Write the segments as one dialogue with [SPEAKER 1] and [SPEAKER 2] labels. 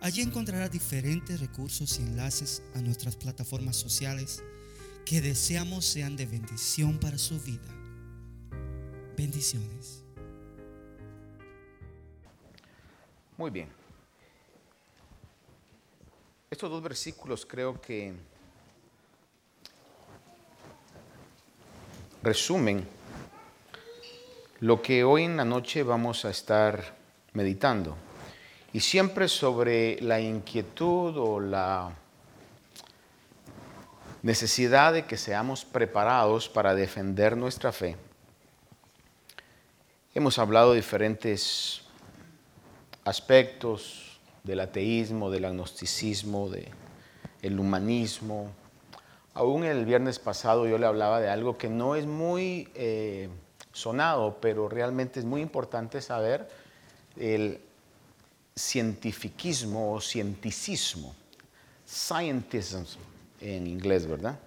[SPEAKER 1] Allí encontrará diferentes recursos y enlaces a nuestras plataformas sociales que deseamos sean de bendición para su vida. Bendiciones.
[SPEAKER 2] Muy bien. Estos dos versículos creo que resumen lo que hoy en la noche vamos a estar meditando y siempre sobre la inquietud o la necesidad de que seamos preparados para defender nuestra fe. Hemos hablado de diferentes aspectos del ateísmo, del agnosticismo, del humanismo. Aún el viernes pasado yo le hablaba de algo que no es muy eh, sonado, pero realmente es muy importante saber el cientificismo o cienticismo, scientism en inglés, ¿verdad?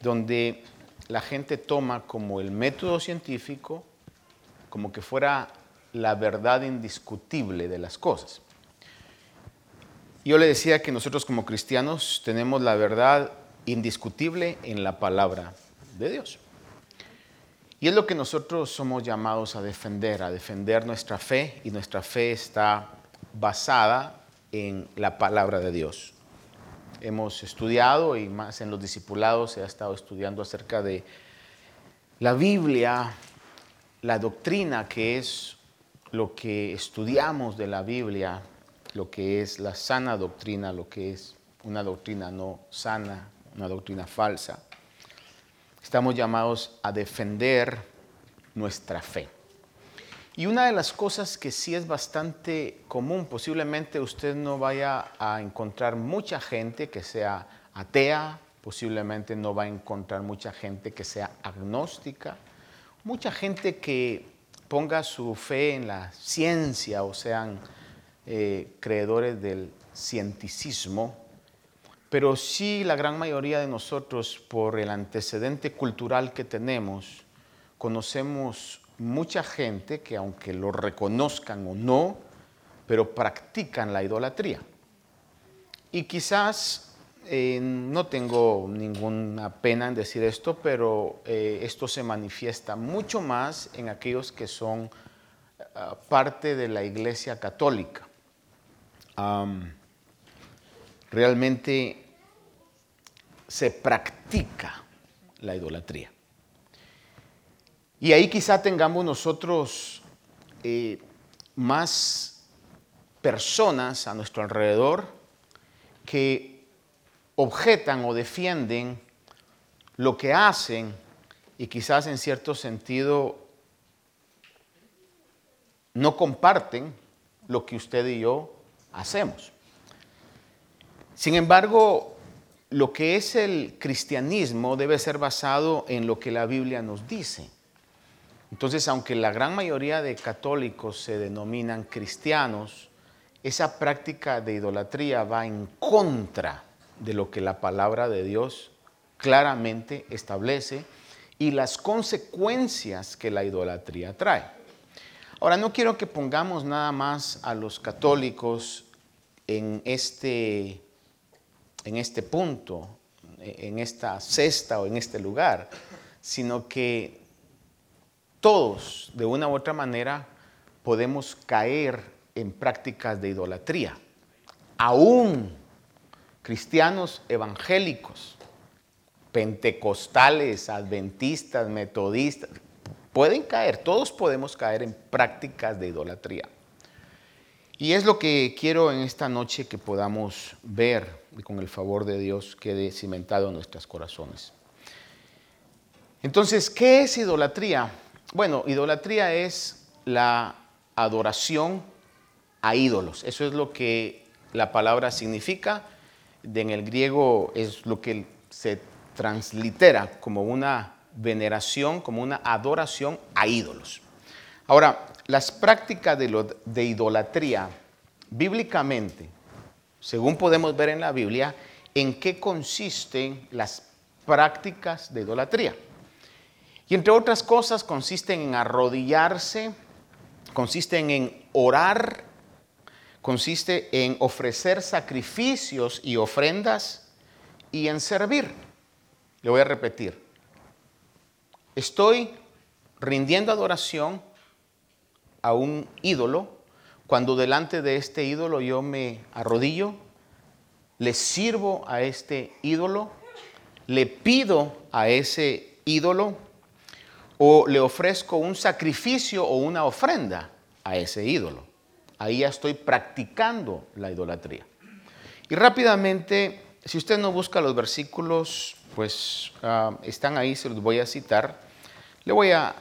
[SPEAKER 2] Donde la gente toma como el método científico como que fuera la verdad indiscutible de las cosas. Yo le decía que nosotros como cristianos tenemos la verdad indiscutible en la palabra de Dios. Y es lo que nosotros somos llamados a defender, a defender nuestra fe, y nuestra fe está basada en la palabra de Dios. Hemos estudiado y más en los discipulados se ha estado estudiando acerca de la Biblia, la doctrina que es lo que estudiamos de la Biblia, lo que es la sana doctrina, lo que es una doctrina no sana, una doctrina falsa. Estamos llamados a defender nuestra fe. Y una de las cosas que sí es bastante común, posiblemente usted no vaya a encontrar mucha gente que sea atea, posiblemente no va a encontrar mucha gente que sea agnóstica, mucha gente que ponga su fe en la ciencia o sean eh, creedores del cienticismo, pero sí la gran mayoría de nosotros, por el antecedente cultural que tenemos, conocemos mucha gente que aunque lo reconozcan o no, pero practican la idolatría. Y quizás eh, no tengo ninguna pena en decir esto, pero eh, esto se manifiesta mucho más en aquellos que son ah, parte de la Iglesia Católica. realmente se practica la idolatría. Y ahí quizá tengamos nosotros eh, más personas a nuestro alrededor que objetan o defienden lo que hacen y quizás en cierto sentido no comparten lo que usted y yo hacemos. Sin embargo, lo que es el cristianismo debe ser basado en lo que la Biblia nos dice. Entonces, aunque la gran mayoría de católicos se denominan cristianos, esa práctica de idolatría va en contra de lo que la palabra de Dios claramente establece y las consecuencias que la idolatría trae. Ahora, no quiero que pongamos nada más a los católicos en este, en este punto, en esta cesta o en este lugar, sino que todos, de una u otra manera, podemos caer en prácticas de idolatría. Aún cristianos evangélicos, pentecostales, adventistas, metodistas, pueden caer, todos podemos caer en prácticas de idolatría. Y es lo que quiero en esta noche que podamos ver y con el favor de Dios quede cimentado en nuestros corazones. Entonces, ¿qué es idolatría? Bueno, idolatría es la adoración a ídolos. Eso es lo que la palabra significa, en el griego es lo que se translitera como una veneración, como una adoración a ídolos. Ahora, las prácticas de, de idolatría, bíblicamente, según podemos ver en la Biblia, en qué consisten las prácticas de idolatría. Y entre otras cosas consisten en arrodillarse, consisten en orar, consiste en ofrecer sacrificios y ofrendas y en servir. Le voy a repetir. Estoy rindiendo adoración a un ídolo cuando delante de este ídolo yo me arrodillo, le sirvo a este ídolo, le pido a ese ídolo o le ofrezco un sacrificio o una ofrenda a ese ídolo. Ahí ya estoy practicando la idolatría. Y rápidamente, si usted no busca los versículos, pues ah, están ahí, se los voy a citar. Le voy a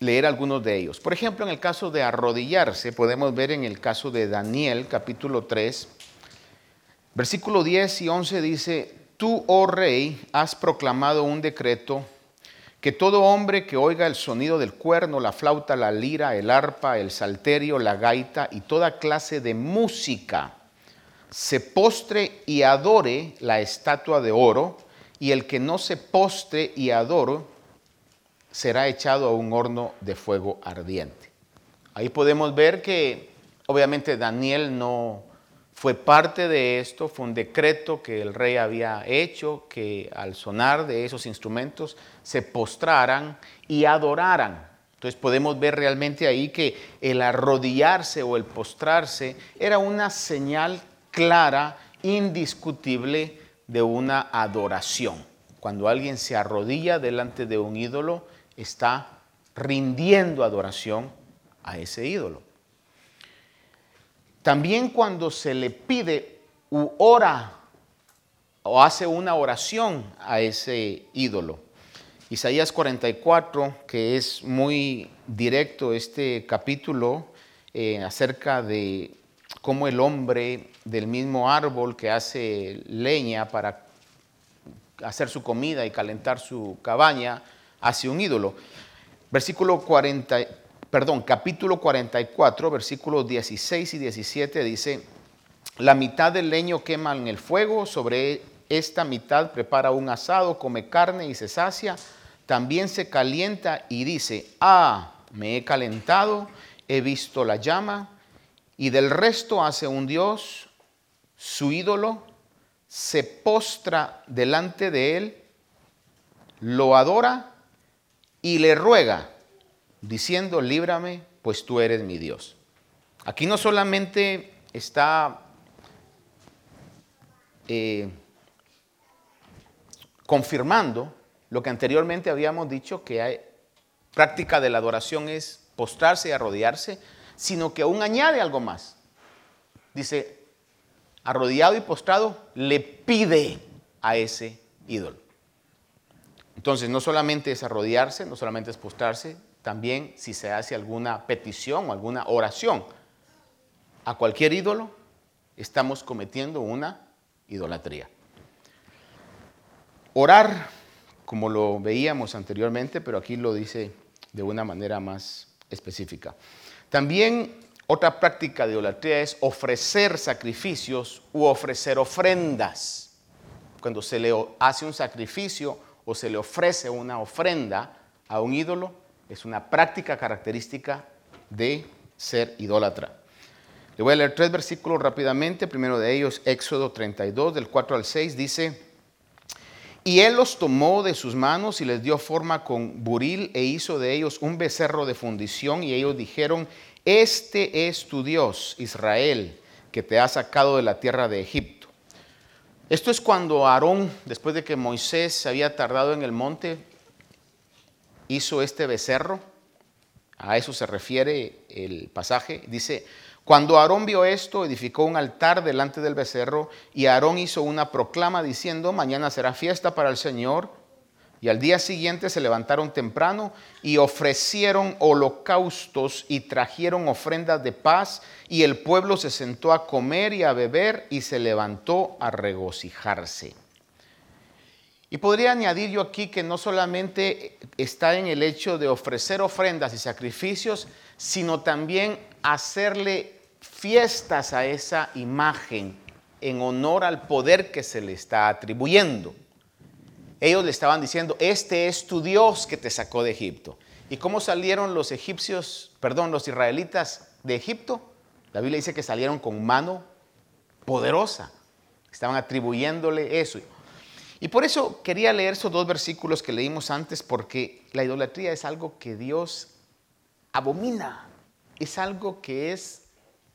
[SPEAKER 2] leer algunos de ellos. Por ejemplo, en el caso de arrodillarse, podemos ver en el caso de Daniel, capítulo 3, versículo 10 y 11 dice, tú, oh rey, has proclamado un decreto que todo hombre que oiga el sonido del cuerno, la flauta, la lira, el arpa, el salterio, la gaita y toda clase de música, se postre y adore la estatua de oro, y el que no se postre y adore será echado a un horno de fuego ardiente. Ahí podemos ver que obviamente Daniel no fue parte de esto, fue un decreto que el rey había hecho, que al sonar de esos instrumentos se postraran y adoraran. Entonces podemos ver realmente ahí que el arrodillarse o el postrarse era una señal clara, indiscutible de una adoración. Cuando alguien se arrodilla delante de un ídolo, está rindiendo adoración a ese ídolo. También cuando se le pide u ora o hace una oración a ese ídolo. Isaías 44, que es muy directo este capítulo eh, acerca de cómo el hombre del mismo árbol que hace leña para hacer su comida y calentar su cabaña, hace un ídolo. Versículo 40, perdón, capítulo 44, versículos 16 y 17 dice, la mitad del leño quema en el fuego, sobre esta mitad prepara un asado, come carne y se sacia, también se calienta y dice, ah, me he calentado, he visto la llama, y del resto hace un Dios, su ídolo, se postra delante de él, lo adora y le ruega, diciendo, líbrame, pues tú eres mi Dios. Aquí no solamente está eh, confirmando lo que anteriormente habíamos dicho, que hay práctica de la adoración es postrarse y arrodillarse, sino que aún añade algo más. Dice, arrodillado y postrado, le pide a ese ídolo. Entonces, no solamente es arrodillarse, no solamente es postrarse, también si se hace alguna petición o alguna oración a cualquier ídolo, estamos cometiendo una idolatría. Orar, como lo veíamos anteriormente, pero aquí lo dice de una manera más específica. También otra práctica de idolatría es ofrecer sacrificios u ofrecer ofrendas. Cuando se le hace un sacrificio o se le ofrece una ofrenda a un ídolo, es una práctica característica de ser idólatra. Le voy a leer tres versículos rápidamente. Primero de ellos, Éxodo 32, del 4 al 6, dice, y él los tomó de sus manos y les dio forma con buril e hizo de ellos un becerro de fundición. Y ellos dijeron, este es tu Dios, Israel, que te ha sacado de la tierra de Egipto. Esto es cuando Aarón, después de que Moisés se había tardado en el monte, hizo este becerro, a eso se refiere el pasaje, dice, cuando Aarón vio esto, edificó un altar delante del becerro y Aarón hizo una proclama diciendo, mañana será fiesta para el Señor, Y al día siguiente se levantaron temprano y ofrecieron holocaustos y trajeron ofrendas de paz y el pueblo se sentó a comer y a beber y se levantó a regocijarse. Y podría añadir yo aquí que no solamente está en el hecho de ofrecer ofrendas y sacrificios, sino también hacerle fiestas a esa imagen en honor al poder que se le está atribuyendo. Ellos le estaban diciendo, este es tu Dios que te sacó de Egipto. ¿Y cómo salieron los egipcios, perdón, los israelitas de Egipto? La Biblia dice que salieron con mano poderosa. Estaban atribuyéndole eso. Y por eso quería leer esos dos versículos que leímos antes, porque la idolatría es algo que Dios abomina, es algo que es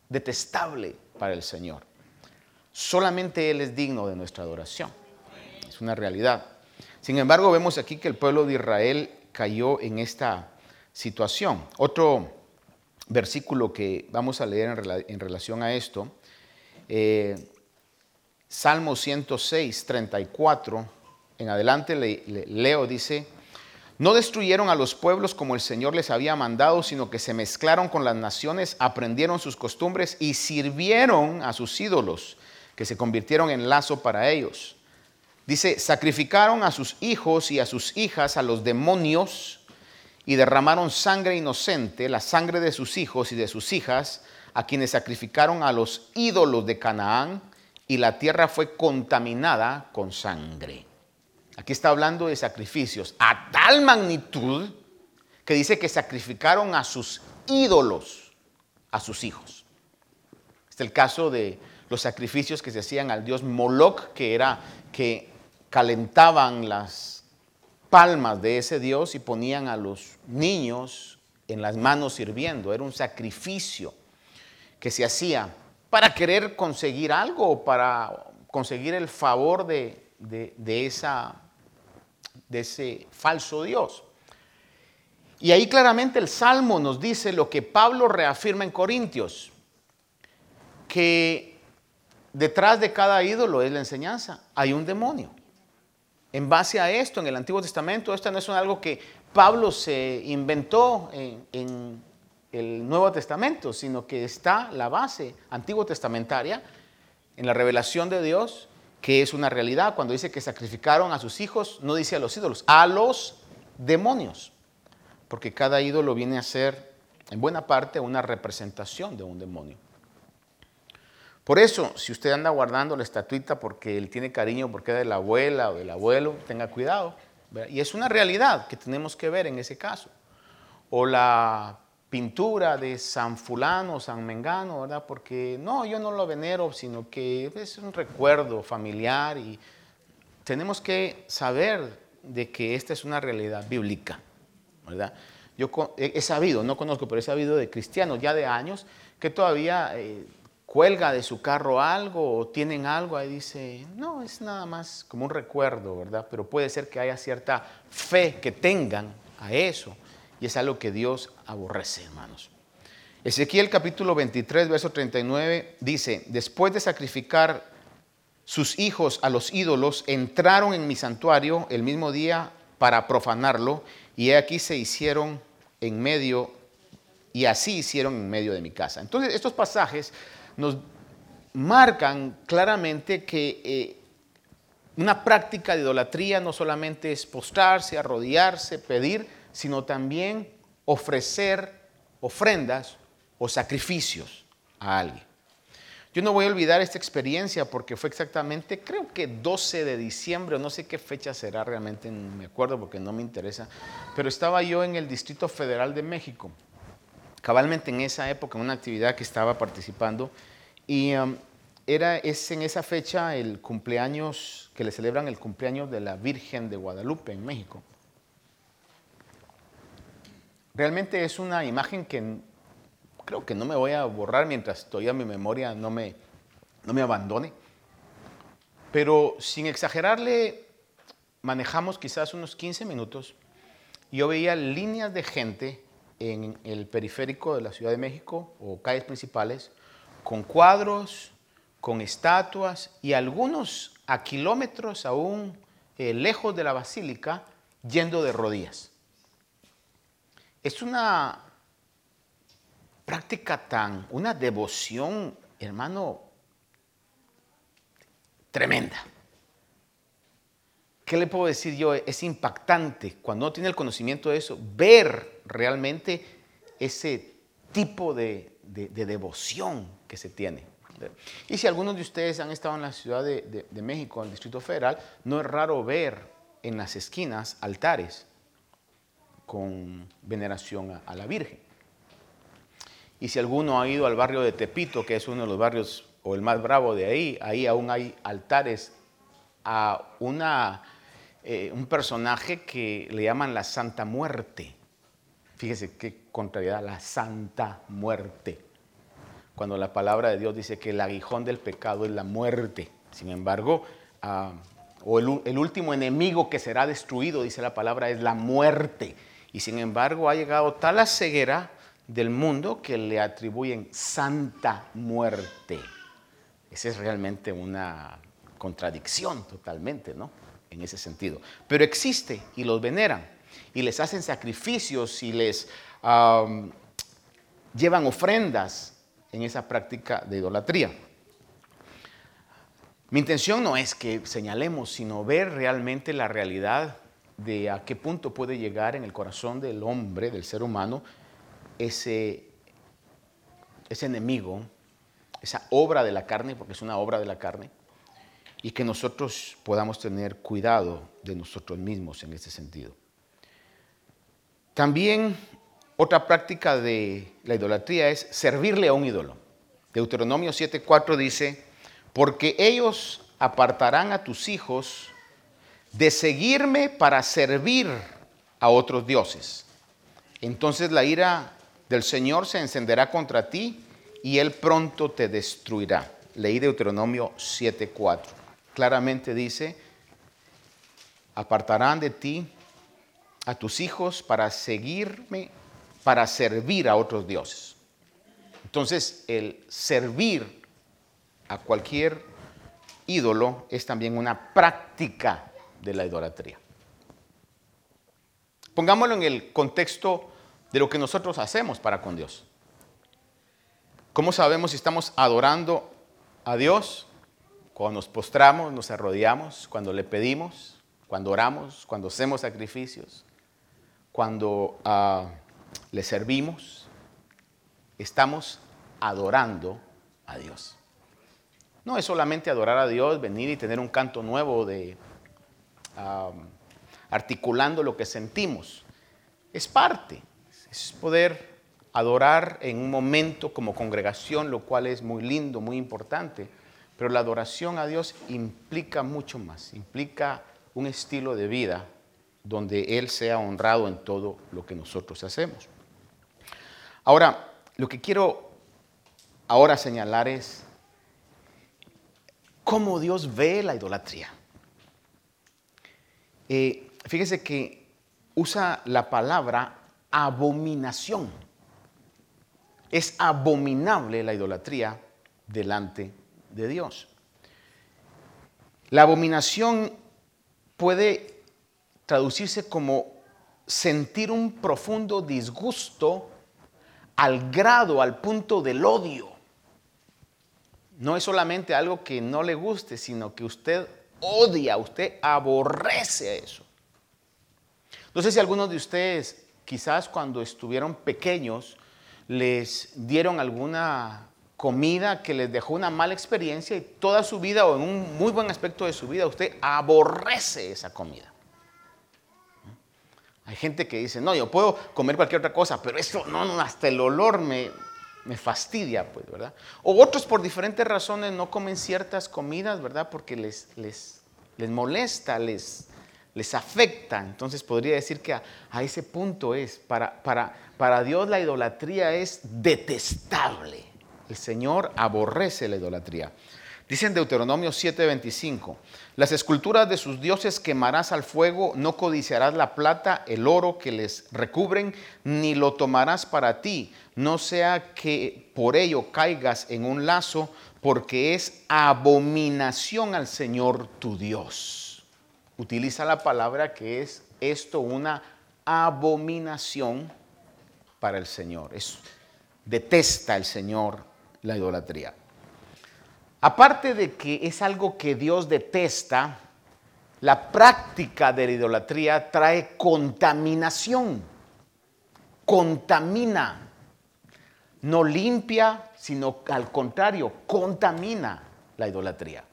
[SPEAKER 2] detestable para el Señor. Solamente Él es digno de nuestra adoración. Es una realidad. Sin embargo, vemos aquí que el pueblo de Israel cayó en esta situación. Otro versículo que vamos a leer en, relación a esto, eh, Salmo 106, 34, en adelante leo, dice, no destruyeron a los pueblos como el Señor les había mandado, sino que se mezclaron con las naciones, aprendieron sus costumbres y sirvieron a sus ídolos, que se convirtieron en lazo para ellos. Dice, sacrificaron a sus hijos y a sus hijas a los demonios y derramaron sangre inocente, la sangre de sus hijos y de sus hijas, a quienes sacrificaron a los ídolos de Canaán, y la tierra fue contaminada con sangre. Aquí está hablando de sacrificios a tal magnitud que dice que sacrificaron a sus ídolos, a sus hijos. Este es el caso de los sacrificios que se hacían al dios Moloch, que era que calentaban las palmas de ese dios y ponían a los niños en las manos sirviendo. Era un sacrificio que se hacía para querer conseguir algo para conseguir el favor de, de esa de ese falso Dios. Y ahí claramente el Salmo nos dice lo que Pablo reafirma en Corintios, que detrás de cada ídolo es la enseñanza, hay un demonio. En base a esto, en el Antiguo Testamento, esto no es algo que Pablo se inventó en, en el Nuevo Testamento, sino que está la base antiguo testamentaria en la revelación de Dios que es una realidad. Cuando dice que sacrificaron a sus hijos, no dice a los ídolos, a los demonios. Porque cada ídolo viene a ser, en buena parte, una representación de un demonio. Por eso, si usted anda guardando la estatuita porque él tiene cariño porque es de la abuela o del abuelo, tenga cuidado. Y es una realidad que tenemos que ver en ese caso. O la pintura de San Fulano, San Mengano, ¿verdad? Porque no, yo no lo venero, sino que es un recuerdo familiar y tenemos que saber de que esta es una realidad bíblica, ¿verdad? Yo he sabido, no conozco, pero he sabido de cristianos ya de años que todavía eh, cuelga de su carro algo o tienen algo, ahí dice, no, es nada más como un recuerdo, ¿verdad? Pero puede ser que haya cierta fe que tengan a eso es algo que Dios aborrece, hermanos. Ezequiel capítulo 23, verso 39 dice, después de sacrificar sus hijos a los ídolos, entraron en mi santuario el mismo día para profanarlo, y aquí se hicieron en medio, y así hicieron en medio de mi casa. Entonces, estos pasajes nos marcan claramente que eh, una práctica de idolatría no solamente es postrarse, arrodillarse, pedir, sino también ofrecer ofrendas o sacrificios a alguien. Yo no voy a olvidar esta experiencia porque fue exactamente, creo que 12 de diciembre, no sé qué fecha será realmente, no me acuerdo porque no me interesa, pero estaba yo en el Distrito Federal de México, cabalmente en esa época, en una actividad que estaba participando, y um, era, es en esa fecha el cumpleaños, que le celebran el cumpleaños de la Virgen de Guadalupe en México. Realmente es una imagen que creo que no me voy a borrar mientras todavía mi memoria no me, no me abandone. Pero sin exagerarle, manejamos quizás unos 15 minutos. Y yo veía líneas de gente en el periférico de la Ciudad de México o calles principales con cuadros, con estatuas y algunos a kilómetros aún eh, lejos de la basílica yendo de rodillas. Es una práctica tan, una devoción, hermano, tremenda. ¿Qué le puedo decir yo? Es impactante cuando uno tiene el conocimiento de eso, ver realmente ese tipo de, devoción que se tiene. Y si algunos de ustedes han estado en la Ciudad de, México, en el Distrito Federal, no es raro ver en las esquinas altares con veneración a la Virgen. Y si alguno ha ido al barrio de Tepito, que es uno de los barrios o el más bravo de ahí, ahí aún hay altares a una eh, un personaje que le llaman la Santa Muerte. Fíjese qué contrariedad, la Santa Muerte. Cuando la palabra de Dios dice que el aguijón del pecado es la muerte. Sin embargo, ah, o el, el último enemigo que será destruido, dice la palabra, es la muerte. Y sin embargo ha llegado tal la ceguera del mundo que le atribuyen santa muerte. Esa es realmente una contradicción totalmente, ¿no? en ese sentido. Pero existe y los veneran y les hacen sacrificios y les llevan ofrendas en esa práctica de idolatría. Mi intención no es que señalemos, sino ver realmente la realidad de a qué punto puede llegar en el corazón del hombre, del ser humano, ese, ese enemigo, esa obra de la carne, porque es una obra de la carne, y que nosotros podamos tener cuidado de nosotros mismos en ese sentido. También otra práctica de la idolatría es servirle a un ídolo. Deuteronomio 7:4 dice, porque ellos apartarán a tus hijos de seguirme para servir a otros dioses. Entonces la ira del Señor se encenderá contra ti y él pronto te destruirá. Leí Deuteronomio 7:4 claramente dice, apartarán de ti a tus hijos para seguirme, para servir a otros dioses. Entonces, el servir a cualquier ídolo es también una práctica de la idolatría. Pongámoslo en el contexto de lo que nosotros hacemos para con Dios. ¿Cómo sabemos si estamos adorando a Dios? Cuando nos postramos, nos arrodillamos, cuando le pedimos, cuando oramos, cuando hacemos sacrificios, cuando ah, le servimos, estamos adorando a Dios. No es solamente adorar a Dios, venir y tener un canto nuevo de articulando lo que sentimos. Es parte, es poder adorar en un momento como congregación, lo cual es muy lindo, muy importante pero la adoración a Dios implica mucho más, implica un estilo de vida donde Él sea honrado en todo lo que nosotros hacemos. Ahora, lo que quiero ahora señalar es cómo Dios ve la idolatría. Eh, fíjese que usa la palabra abominación. Es abominable la idolatría delante de de Dios. La abominación puede traducirse como sentir un profundo disgusto al grado, al punto del odio. No es solamente algo que no le guste, sino que usted odia, usted aborrece eso. No sé si algunos de ustedes, quizás cuando estuvieron pequeños, les dieron alguna comida que les dejó una mala experiencia y toda su vida o en un muy buen aspecto de su vida usted aborrece esa comida. Hay gente que dice, no, yo puedo comer cualquier otra cosa, pero eso no, hasta el olor me, me fastidia, pues, ¿verdad? O otros por diferentes razones no comen ciertas comidas, ¿verdad? Porque les, les, les molesta, les, les afecta. Entonces podría decir que a, ese punto es, para, para, para Dios la idolatría es detestable. El Señor aborrece la idolatría. Dice en Deuteronomio 7:25, las esculturas de sus dioses quemarás al fuego, no codiciarás la plata, el oro que les recubren, ni lo tomarás para ti, no sea que por ello caigas en un lazo, porque es abominación al Señor tu Dios. utiliza la palabra que es esto una abominación para el Señor. Es, detesta el Señor la idolatría. Aparte de que es algo que Dios detesta, la práctica de la idolatría trae contaminación. Contamina. No limpia, sino al contrario, contamina la idolatría.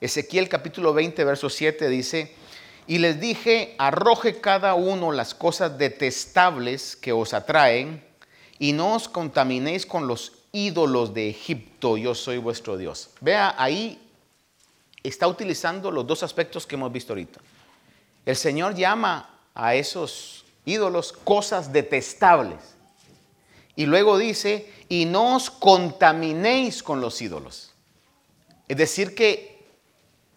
[SPEAKER 2] Ezequiel capítulo 20, verso 7 dice, y les dije, arroje cada uno las cosas detestables que os atraen, y no os contaminéis con los ídolos de Egipto, yo soy vuestro Dios. Vea, ahí está utilizando los dos aspectos que hemos visto ahorita. El Señor llama a esos ídolos cosas detestables. Y luego dice, y no os contaminéis con los ídolos. Es decir, que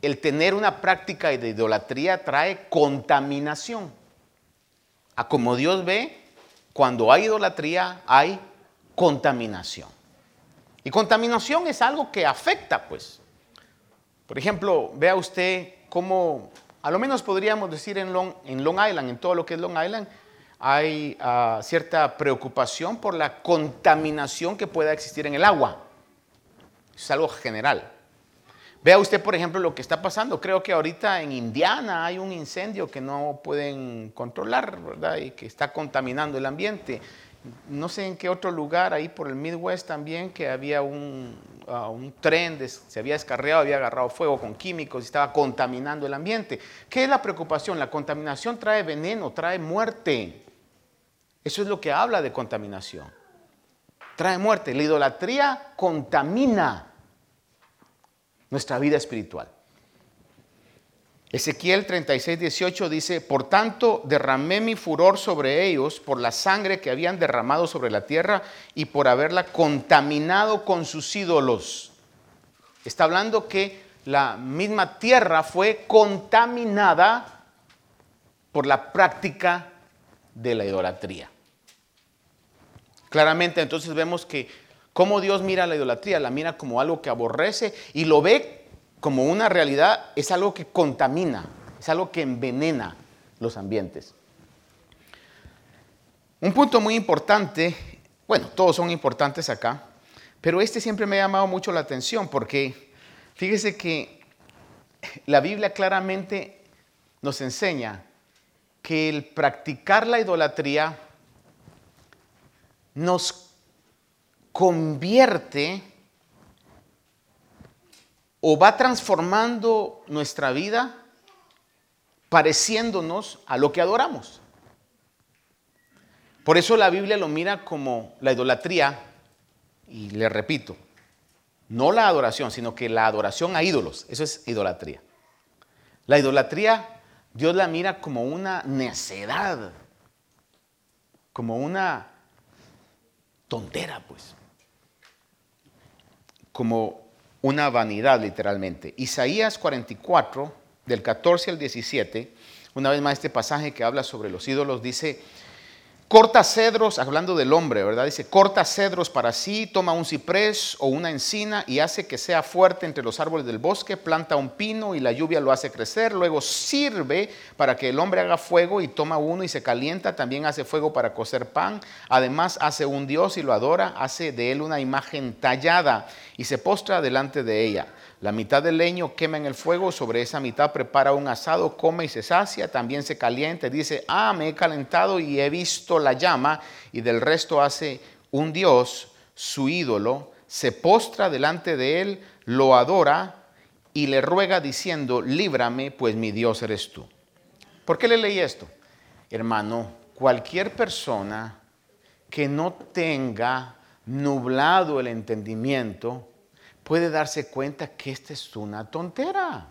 [SPEAKER 2] el tener una práctica de idolatría trae contaminación. A como Dios ve, cuando hay idolatría hay contaminación. Y contaminación es algo que afecta, pues. Por ejemplo, vea usted cómo, a lo menos podríamos decir en Long, en Long Island, en todo lo que es Long Island, hay ah, cierta preocupación por la contaminación que pueda existir en el agua. Es algo general. Vea usted, por ejemplo, lo que está pasando. Creo que ahorita en Indiana hay un incendio que no pueden controlar, ¿verdad? Y que está contaminando el ambiente no sé en qué otro lugar, ahí por el Midwest también, que había un, ah, tren, se había descarriado, había agarrado fuego con químicos y estaba contaminando el ambiente. ¿Qué es la preocupación? La contaminación trae veneno, trae muerte. Eso es lo que habla de contaminación. Trae muerte. La idolatría contamina nuestra vida espiritual. Ezequiel 36, 18 dice, por tanto derramé mi furor sobre ellos por la sangre que habían derramado sobre la tierra y por haberla contaminado con sus ídolos. Está hablando que la misma tierra fue contaminada por la práctica de la idolatría. Claramente entonces vemos que cómo Dios mira la idolatría, la mira como algo que aborrece y lo ve como una realidad es algo que contamina, es algo que envenena los ambientes. Un punto muy importante, bueno, todos son importantes acá, pero este siempre me ha llamado mucho la atención porque fíjese que la Biblia claramente nos enseña que el practicar la idolatría nos convierte o va transformando nuestra vida pareciéndonos a lo que adoramos. Por eso la Biblia lo mira como la idolatría, y le repito, no la adoración, sino que la adoración a ídolos, eso es idolatría. La idolatría Dios la mira como una necedad, como una tontera, pues. Como una vanidad literalmente. Isaías 44, del 14 al 17, una vez más este pasaje que habla sobre los ídolos, dice, Corta cedros, hablando del hombre, ¿verdad? Dice, corta cedros para sí, toma un ciprés o una encina y hace que sea fuerte entre los árboles del bosque, planta un pino y la lluvia lo hace crecer, luego sirve para que el hombre haga fuego y toma uno y se calienta, también hace fuego para cocer pan, además hace un dios y lo adora, hace de él una imagen tallada y se postra delante de ella. La mitad del leño quema en el fuego, sobre esa mitad prepara un asado, come y se sacia, también se calienta, dice, ah, me he calentado y he visto la llama, y del resto hace un dios, su ídolo, se postra delante de él, lo adora y le ruega diciendo, líbrame, pues mi Dios eres tú. ¿Por qué le leí esto? Hermano, cualquier persona que no tenga nublado el entendimiento, puede darse cuenta que esta es una tontera.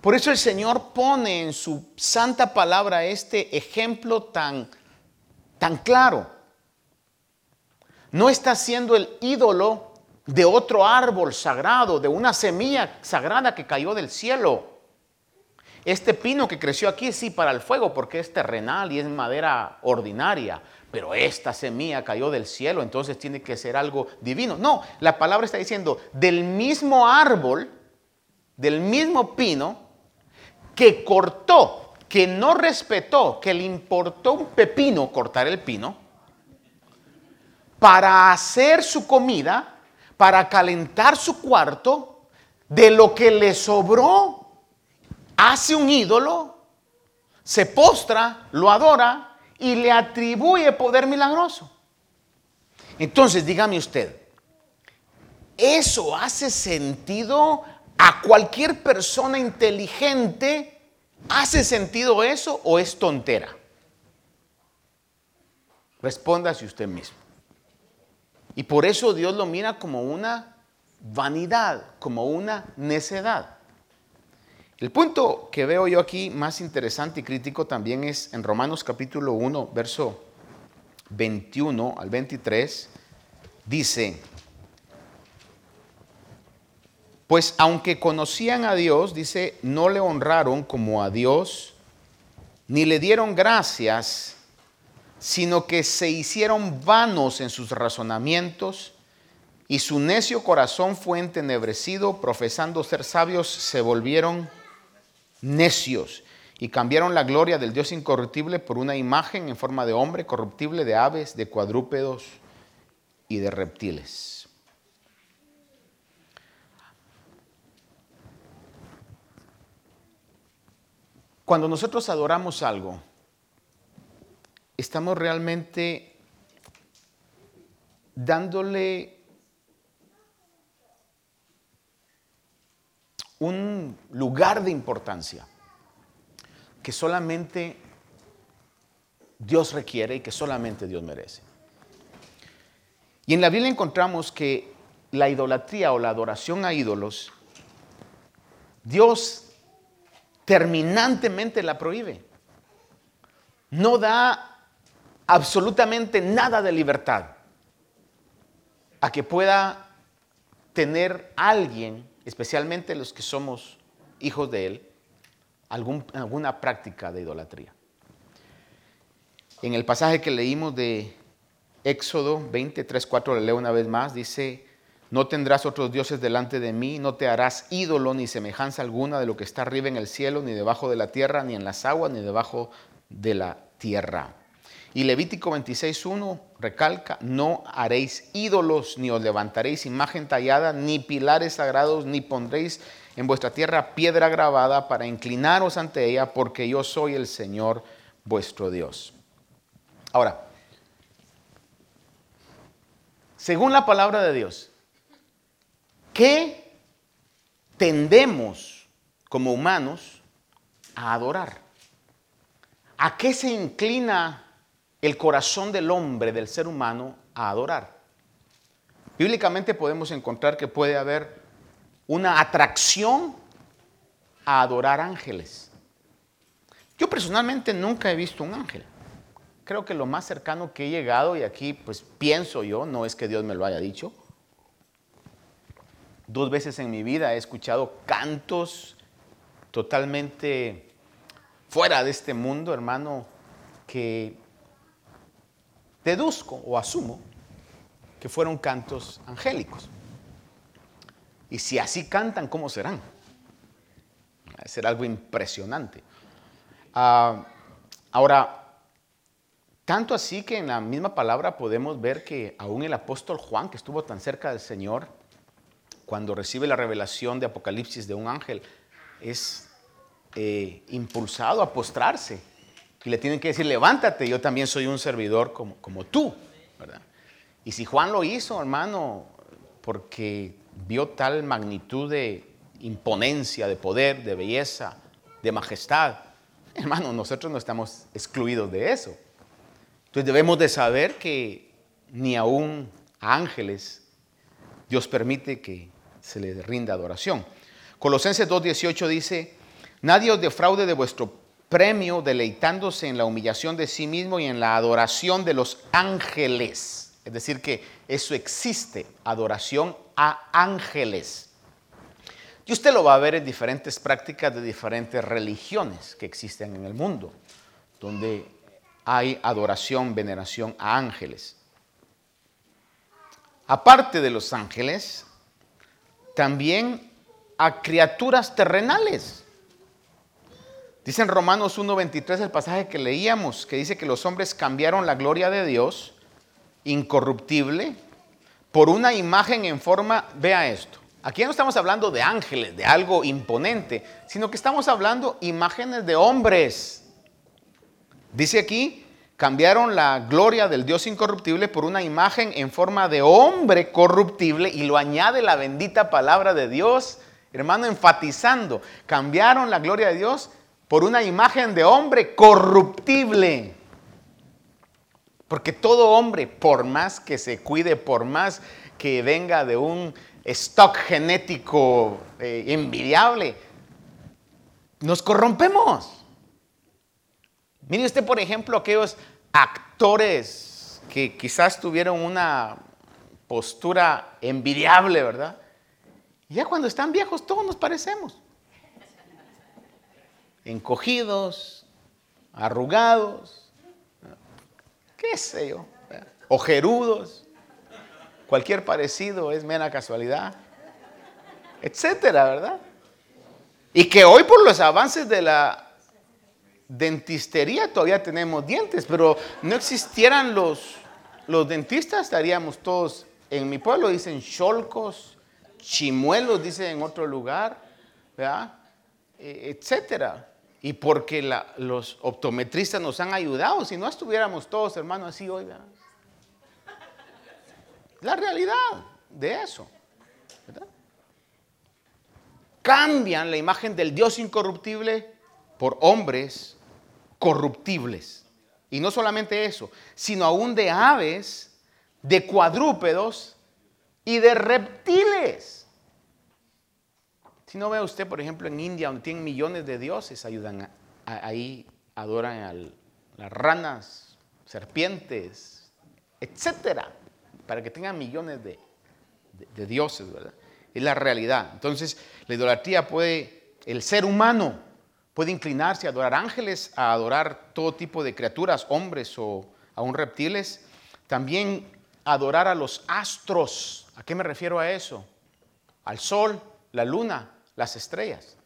[SPEAKER 2] Por eso el Señor pone en su santa palabra este ejemplo tan, tan claro. No está siendo el ídolo de otro árbol sagrado, de una semilla sagrada que cayó del cielo. Este pino que creció aquí sí para el fuego porque es terrenal y es madera ordinaria pero esta semilla cayó del cielo, entonces tiene que ser algo divino. No, la palabra está diciendo, del mismo árbol del mismo pino que cortó, que no respetó, que le importó un pepino cortar el pino, para hacer su comida, para calentar su cuarto, de lo que le sobró, hace un ídolo, se postra, lo adora y le atribuye poder milagroso. Entonces, dígame usted, ¿eso hace sentido a cualquier persona inteligente? ¿Hace sentido eso o es tontera? Respóndase usted mismo. Y por eso Dios lo mira como una vanidad, como una necedad. El punto que veo yo aquí más interesante y crítico también es en Romanos capítulo 1, verso 21 al 23, dice, pues aunque conocían a Dios, dice, no le honraron como a Dios, ni le dieron gracias, sino que se hicieron vanos en sus razonamientos, y su necio corazón fue entenebrecido, profesando ser sabios, se volvieron necios y cambiaron la gloria del Dios incorruptible por una imagen en forma de hombre corruptible, de aves, de cuadrúpedos y de reptiles. Cuando nosotros adoramos algo, estamos realmente dándole un lugar de importancia que solamente Dios requiere y que solamente Dios merece. Y en la Biblia encontramos que la idolatría o la adoración a ídolos, Dios terminantemente la prohíbe. No da absolutamente nada de libertad a que pueda tener alguien, especialmente los que somos hijos de Él, alguna práctica de idolatría. En el pasaje que leímos de Éxodo 23, 4, le leo una vez más, dice, no tendrás otros dioses delante de mí, no te harás ídolo ni semejanza alguna de lo que está arriba en el cielo, ni debajo de la tierra, ni en las aguas, ni debajo de la tierra. Y Levítico 26.1 recalca, no haréis ídolos, ni os levantaréis imagen tallada, ni pilares sagrados, ni pondréis en vuestra tierra piedra grabada para inclinaros ante ella, porque yo soy el Señor vuestro Dios. Ahora, según la palabra de Dios, ¿qué tendemos como humanos a adorar? ¿A qué se inclina el corazón del hombre, del ser humano, a adorar? Bíblicamente podemos encontrar que puede haber una atracción a adorar ángeles. Yo personalmente nunca he visto un ángel. Creo que lo más cercano que he llegado, y aquí pues pienso yo, no es que Dios me lo haya dicho, dos veces en mi vida he escuchado cantos totalmente fuera de este mundo, hermano, que deduzco o asumo que fueron cantos angélicos. Y si así cantan, ¿cómo serán? Va a ser algo impresionante. Ah, ahora, tanto así que en la misma palabra podemos ver que aún el apóstol Juan, que estuvo tan cerca del Señor, cuando recibe la revelación de Apocalipsis de un ángel, es eh, impulsado a postrarse. Y le tienen que decir, levántate, yo también soy un servidor como, como tú. Y si Juan lo hizo, hermano, porque vio tal magnitud de imponencia, de poder, de belleza, de majestad. Hermano, nosotros no estamos excluidos de eso. Entonces debemos de saber que ni aún a ángeles Dios permite que se les rinda adoración. Colosenses 2.18 dice, nadie os defraude de vuestro premio deleitándose en la humillación de sí mismo y en la adoración de los ángeles. Es decir, que eso existe, adoración a ángeles. Y usted lo va a ver en diferentes prácticas de diferentes religiones que existen en el mundo, donde hay adoración, veneración a ángeles. Aparte de los ángeles, también a criaturas terrenales. Dice en Romanos 1.23 el pasaje que leíamos, que dice que los hombres cambiaron la gloria de Dios, incorruptible, por una imagen en forma, vea esto, aquí no estamos hablando de ángeles, de algo imponente, sino que estamos hablando imágenes de hombres. Dice aquí, cambiaron la gloria del Dios incorruptible por una imagen en forma de hombre corruptible y lo añade la bendita palabra de Dios, hermano, enfatizando, cambiaron la gloria de Dios por una imagen de hombre corruptible. Porque todo hombre, por más que se cuide, por más que venga de un stock genético eh, envidiable, nos corrompemos. Mire usted, por ejemplo, aquellos actores que quizás tuvieron una postura envidiable, ¿verdad? Ya cuando están viejos todos nos parecemos encogidos, arrugados, qué sé yo, ojerudos. Cualquier parecido es mera casualidad, etcétera, ¿verdad? Y que hoy por los avances de la dentistería todavía tenemos dientes, pero no existieran los, los dentistas, estaríamos todos, en mi pueblo dicen cholcos, chimuelos, dicen en otro lugar, ¿verdad? E, etcétera y porque los optometristas nos han ayudado, si no estuviéramos todos, hermanos, así hoy. La realidad de eso. Cambian la imagen del Dios incorruptible por hombres corruptibles. Y no solamente eso, sino aún de aves, de cuadrúpedos y de reptiles. Si no ve usted, por ejemplo, en India, donde tienen millones de dioses, ayudan ahí, adoran a las ranas, serpientes, etcétera, para que tengan millones de, de dioses, ¿verdad? Es la realidad. Entonces, la idolatría puede, el ser humano puede inclinarse a adorar ángeles, a adorar todo tipo de criaturas, hombres o aún reptiles. También adorar a los astros. ¿A qué me refiero a eso? Al sol, la luna, las estrellas.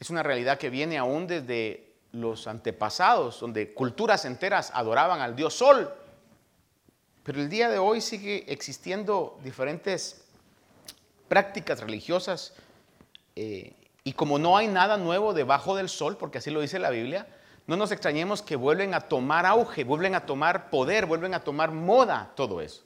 [SPEAKER 2] Es una realidad que viene aún desde los antepasados, donde culturas enteras adoraban al dios Sol. Pero el día de hoy sigue existiendo diferentes prácticas religiosas eh, y como no hay nada nuevo debajo del sol, porque así lo dice la Biblia, no nos extrañemos que vuelven a tomar auge, vuelven a tomar poder, vuelven a tomar moda todo eso.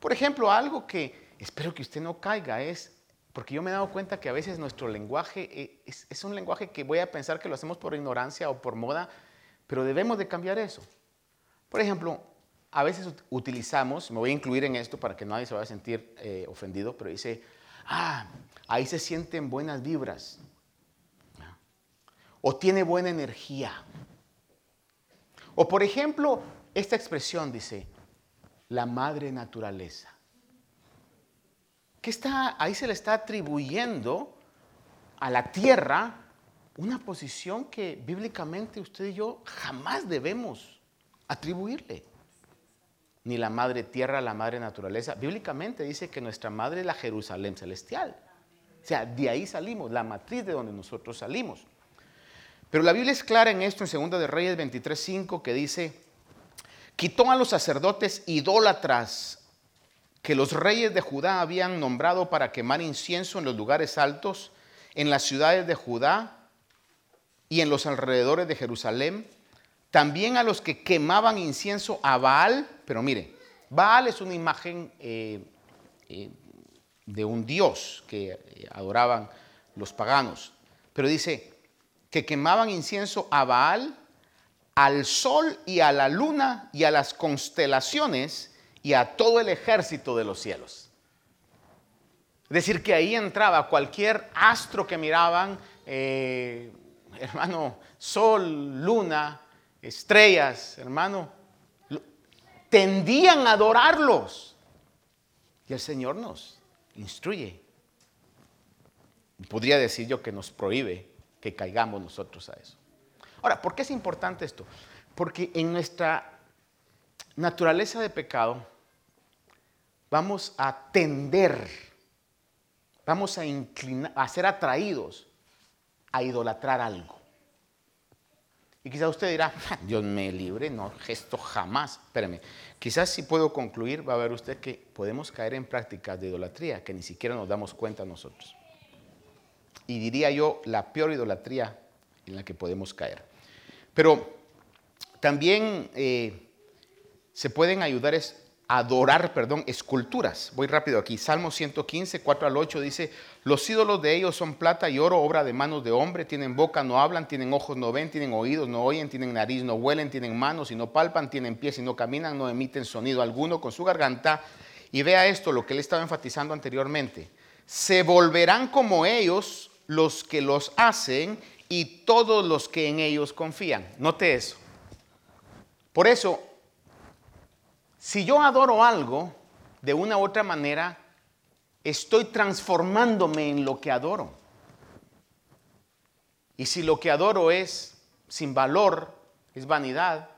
[SPEAKER 2] Por ejemplo, algo que espero que usted no caiga es porque yo me he dado cuenta que a veces nuestro lenguaje eh, es, un lenguaje que voy a pensar que lo hacemos por ignorancia o por moda, pero debemos de cambiar eso. Por ejemplo, a veces utilizamos, me voy a incluir en esto para que nadie se vaya a sentir eh, ofendido, pero dice, ah, ahí se sienten buenas vibras. O tiene buena energía. O por ejemplo, esta expresión dice, la madre naturaleza. ¿Qué está, ahí se le está atribuyendo a la tierra una posición que bíblicamente usted y yo jamás debemos atribuirle. Ni la madre tierra, la madre naturaleza. Bíblicamente dice que nuestra madre es la Jerusalén celestial. O sea, de ahí salimos, la matriz de donde nosotros salimos. Pero la Biblia es clara en esto en 2 de Reyes 23:5 que dice, quitó a los sacerdotes idólatras que los reyes de Judá habían nombrado para quemar incienso en los lugares altos, en las ciudades de Judá y en los alrededores de Jerusalén, también a los que quemaban incienso a Baal, pero mire, Baal es una imagen eh, eh, de un dios que eh, adoraban los paganos, pero dice que quemaban incienso a Baal, al sol y a la luna y a las constelaciones, y a todo el ejército de los cielos. Es decir, que ahí entraba cualquier astro que miraban, eh, hermano, sol, luna, estrellas, hermano, tendían a adorarlos. Y el Señor nos instruye. Podría decir yo que nos prohíbe que caigamos nosotros a eso. Ahora, ¿por qué es importante esto? Porque en nuestra naturaleza de pecado, vamos a tender vamos a, inclinar, a ser atraídos a idolatrar algo. Y quizás usted dirá, Dios me libre, no, esto jamás. Espérame, quizás si puedo concluir, va a ver usted que podemos caer en prácticas de idolatría que ni siquiera nos damos cuenta nosotros. Y diría yo, la peor idolatría en la que podemos caer. Pero también eh, se pueden ayudar adorar, perdón, esculturas. Voy rápido aquí. Salmo 115, 4 al 8 dice, los ídolos de ellos son plata y oro, obra de manos de hombre, tienen boca, no hablan, tienen ojos, no ven, tienen oídos, no oyen, tienen nariz, no huelen, tienen manos y no palpan, tienen pies y no caminan, no emiten sonido alguno con su garganta. Y vea esto, lo que él estaba enfatizando anteriormente. Se volverán como ellos los que los hacen y todos los que en ellos confían. Note eso. Por eso, si yo adoro algo, de una u otra manera, estoy transformándome en lo que adoro. Y si lo que adoro es sin valor, es vanidad,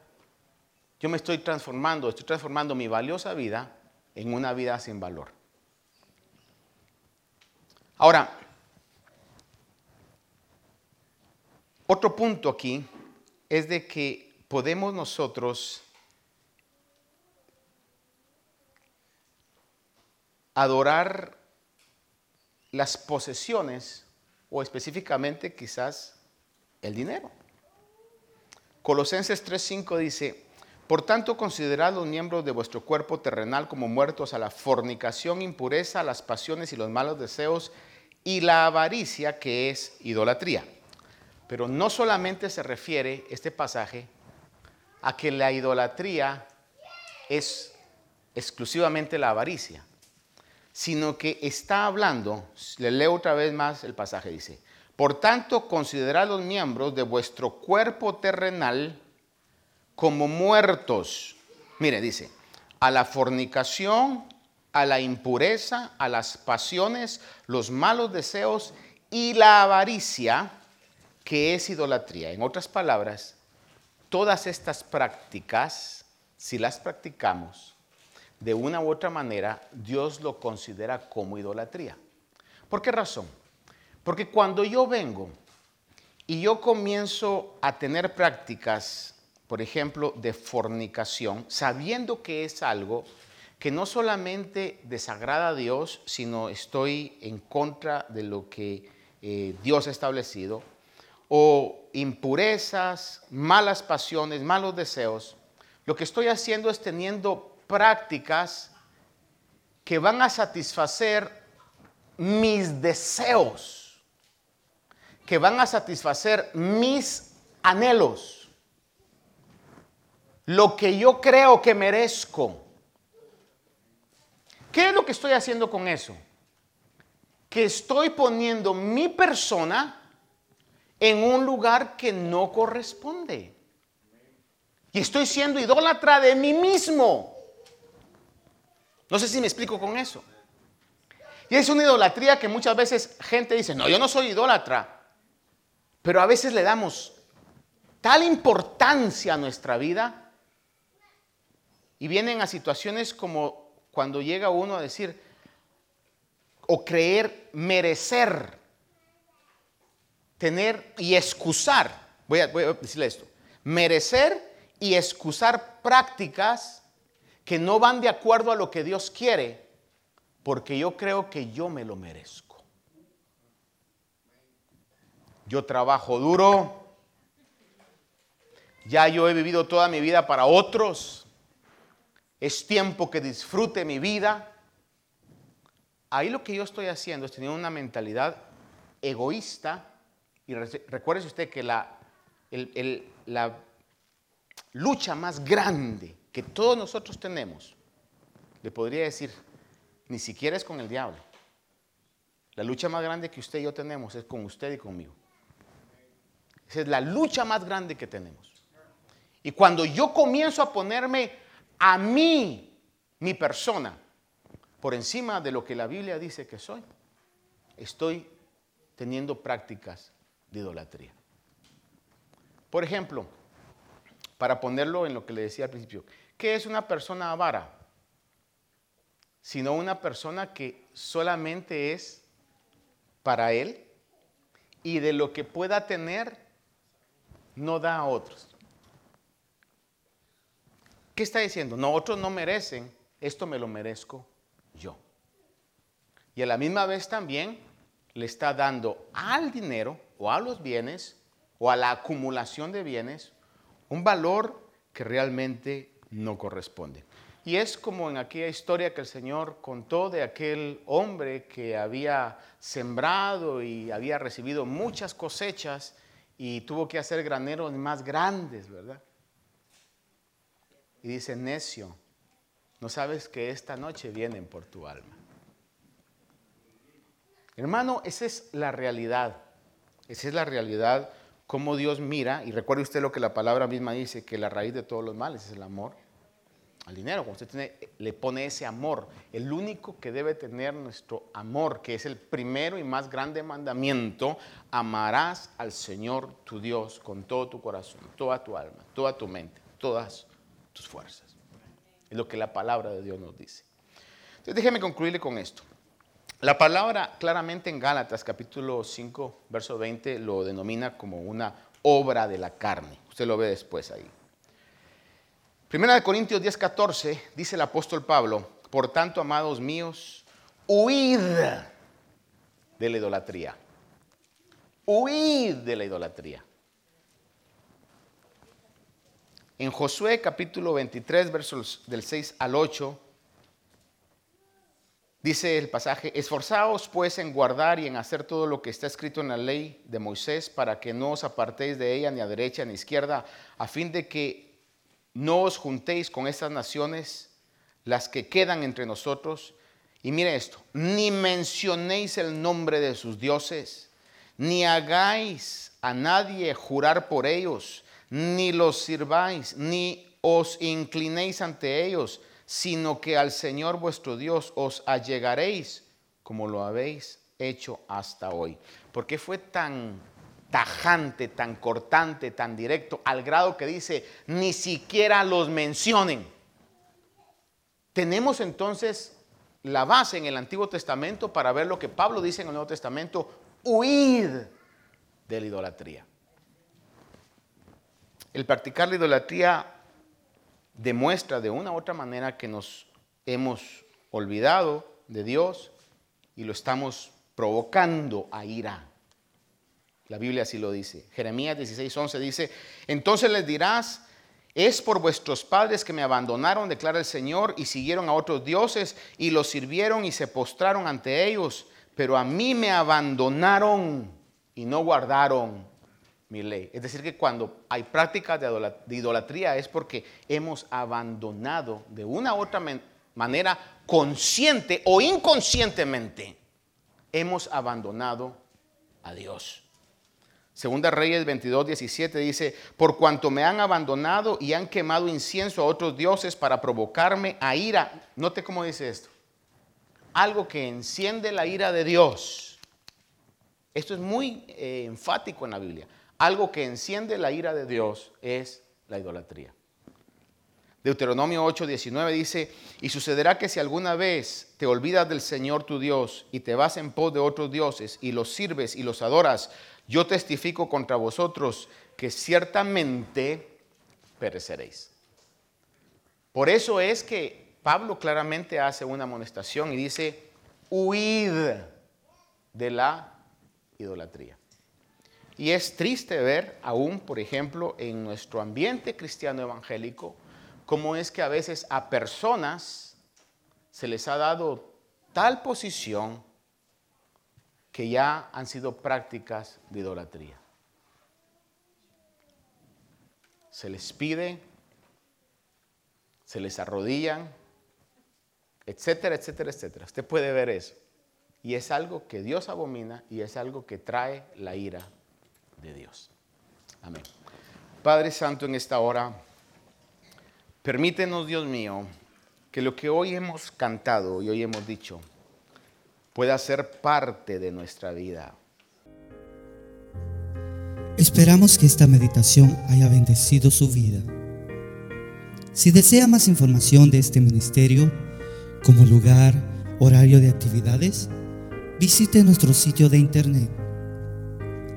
[SPEAKER 2] yo me estoy transformando, estoy transformando mi valiosa vida en una vida sin valor. Ahora, otro punto aquí es de que podemos nosotros adorar las posesiones o específicamente quizás el dinero. Colosenses 3:5 dice, por tanto considerad los miembros de vuestro cuerpo terrenal como muertos a la fornicación, impureza, las pasiones y los malos deseos y la avaricia que es idolatría. Pero no solamente se refiere este pasaje a que la idolatría es exclusivamente la avaricia sino que está hablando, le leo otra vez más el pasaje, dice, por tanto considerad los miembros de vuestro cuerpo terrenal como muertos. Mire, dice, a la fornicación, a la impureza, a las pasiones, los malos deseos y la avaricia, que es idolatría. En otras palabras, todas estas prácticas, si las practicamos, de una u otra manera, Dios lo considera como idolatría. ¿Por qué razón? Porque cuando yo vengo y yo comienzo a tener prácticas, por ejemplo, de fornicación, sabiendo que es algo que no solamente desagrada a Dios, sino estoy en contra de lo que eh, Dios ha establecido, o impurezas, malas pasiones, malos deseos, lo que estoy haciendo es teniendo prácticas que van a satisfacer mis deseos, que van a satisfacer mis anhelos, lo que yo creo que merezco. ¿Qué es lo que estoy haciendo con eso? Que estoy poniendo mi persona en un lugar que no corresponde. Y estoy siendo idólatra de mí mismo. No sé si me explico con eso. Y es una idolatría que muchas veces gente dice, no, yo no soy idólatra. Pero a veces le damos tal importancia a nuestra vida y vienen a situaciones como cuando llega uno a decir o creer merecer, tener y excusar, voy a, voy decirle esto, merecer y excusar prácticas que no van de acuerdo a lo que Dios quiere, porque yo creo que yo me lo merezco. Yo trabajo duro, ya yo he vivido toda mi vida para otros, es tiempo que disfrute mi vida. Ahí lo que yo estoy haciendo es tener una mentalidad egoísta y recuerde usted que la lucha más grande que todos nosotros tenemos, le podría decir, ni siquiera es con el diablo. La lucha más grande que usted y yo tenemos es con usted y conmigo. Esa es la lucha más grande que tenemos. Y cuando yo comienzo a ponerme a mí, mi persona, por encima de lo que la Biblia dice que soy, estoy teniendo prácticas de idolatría. Por ejemplo, para ponerlo en lo que le decía al principio, ¿Qué es una persona avara? Sino una persona que solamente es para él y de lo que pueda tener no da a otros. ¿Qué está diciendo? No, otros no merecen, esto me lo merezco yo. Y a la misma vez también le está dando al dinero o a los bienes o a la acumulación de bienes un valor que realmente no corresponde. Y es como en aquella historia que el Señor contó de aquel hombre que había sembrado y había recibido muchas cosechas y tuvo que hacer graneros más grandes, ¿verdad? Y dice, necio, no sabes que esta noche vienen por tu alma. Hermano, esa es la realidad. Esa es la realidad, como Dios mira, y recuerde usted lo que la palabra misma dice, que la raíz de todos los males es el amor al dinero, cuando usted le pone ese amor, el único que debe tener nuestro amor, que es el primero y más grande mandamiento, amarás al Señor tu Dios con todo tu corazón, toda tu alma, toda tu mente, todas tus fuerzas. Es lo que la palabra de Dios nos dice. Entonces déjeme concluirle con esto. La palabra claramente en Gálatas capítulo 5, verso 20 lo denomina como una obra de la carne. Usted lo ve después ahí. Primera de Corintios 10, 14 dice el apóstol Pablo, por tanto, amados míos, huid de la idolatría. Huid de la idolatría. En Josué capítulo 23, versos del 6 al 8, dice el pasaje, esforzaos pues en guardar y en hacer todo lo que está escrito en la ley de Moisés para que no os apartéis de ella ni a derecha ni a izquierda, a fin de que no os juntéis con estas naciones, las que quedan entre nosotros. Y mire esto, ni mencionéis el nombre de sus dioses, ni hagáis a nadie jurar por ellos, ni los sirváis, ni os inclinéis ante ellos, sino que al Señor vuestro Dios os allegaréis como lo habéis hecho hasta hoy. ¿Por qué fue tan tajante, tan cortante, tan directo, al grado que dice, ni siquiera los mencionen. Tenemos entonces la base en el Antiguo Testamento para ver lo que Pablo dice en el Nuevo Testamento, huid de la idolatría. El practicar la idolatría demuestra de una u otra manera que nos hemos olvidado de Dios y lo estamos provocando a ira. La Biblia así lo dice. Jeremías 16:11 dice, entonces les dirás, es por vuestros padres que me abandonaron, declara el Señor, y siguieron a otros dioses y los sirvieron y se postraron ante ellos, pero a mí me abandonaron y no guardaron Es decir, que cuando hay prácticas de idolatría es porque hemos abandonado de una u otra manera, consciente o inconscientemente, hemos abandonado a Dios. Segunda Reyes 22, 17 dice, por cuanto me han abandonado y han quemado incienso a otros dioses para provocarme a ira. Note cómo dice esto. Algo que enciende la ira de Dios. Esto es muy eh, enfático en la Biblia. Algo que enciende la ira de Dios es la idolatría. Deuteronomio 8, 19 dice, y sucederá que si alguna vez te olvidas del Señor tu Dios y te vas en pos de otros dioses y los sirves y los adoras, yo testifico contra vosotros que ciertamente pereceréis. Por eso es que Pablo claramente hace una amonestación y dice, huid de la idolatría. Y es triste ver aún, por ejemplo, en nuestro ambiente cristiano evangélico, cómo es que a veces a personas se les ha dado tal posición que ya han sido prácticas de idolatría. Se les pide, se les arrodillan, etcétera, etcétera, etcétera. Usted puede ver eso. Y es algo que Dios abomina y es algo que trae la ira de Dios. Amén. Padre Santo, en esta hora, permítenos, Dios mío, que lo que hoy hemos cantado y hoy hemos dicho, pueda ser parte de nuestra vida.
[SPEAKER 1] Esperamos que esta meditación haya bendecido su vida. Si desea más información de este ministerio, como lugar, horario de actividades, visite nuestro sitio de internet.